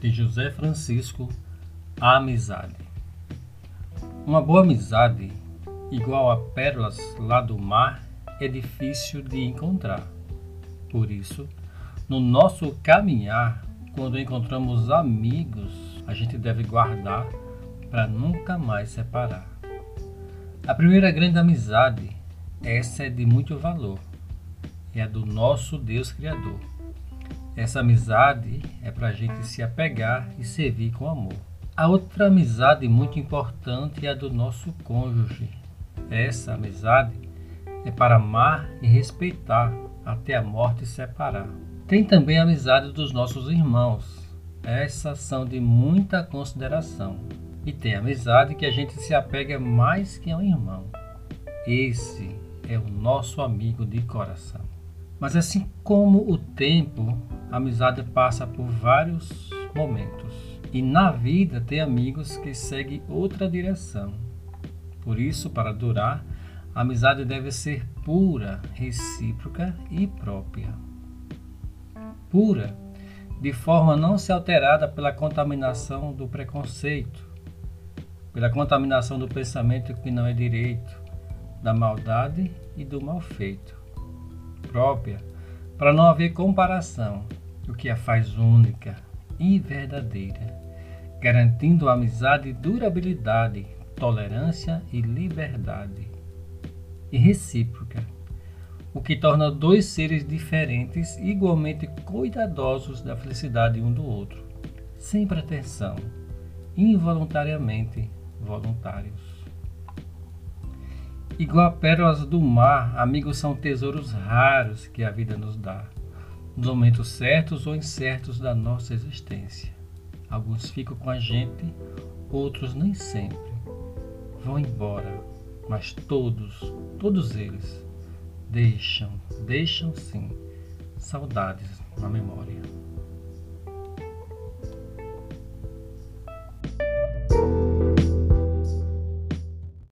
de José Francisco, a amizade. Uma boa amizade, igual a pérolas lá do mar, é difícil de encontrar. Por isso, no nosso caminhar, quando encontramos amigos, a gente deve guardar para nunca mais separar. A primeira grande amizade, essa é de muito valor, é a do nosso Deus Criador. Essa amizade é para a gente se apegar e servir com amor. A outra amizade muito importante é a do nosso cônjuge. Essa amizade é para amar e respeitar até a morte separar. Tem também a amizade dos nossos irmãos. Essas são de muita consideração. E tem amizade que a gente se apega mais que a um irmão. Esse é o nosso amigo de coração. Mas assim como o tempo, a amizade passa por vários momentos. E na vida tem amigos que seguem outra direção. Por isso, para durar, a amizade deve ser pura, recíproca e própria. Pura, de forma não se alterada pela contaminação do preconceito, pela contaminação do pensamento que não é direito, da maldade e do mal feito própria, para não haver comparação, o que a faz única e verdadeira, garantindo amizade, durabilidade, tolerância e liberdade. E recíproca, o que torna dois seres diferentes igualmente cuidadosos da felicidade um do outro, sem pretensão, involuntariamente voluntários. Igual a pérolas do mar, amigos são tesouros raros que a vida nos dá, nos momentos certos ou incertos da nossa existência. Alguns ficam com a gente, outros nem sempre. Vão embora, mas todos, todos eles, deixam, deixam sim, saudades na memória.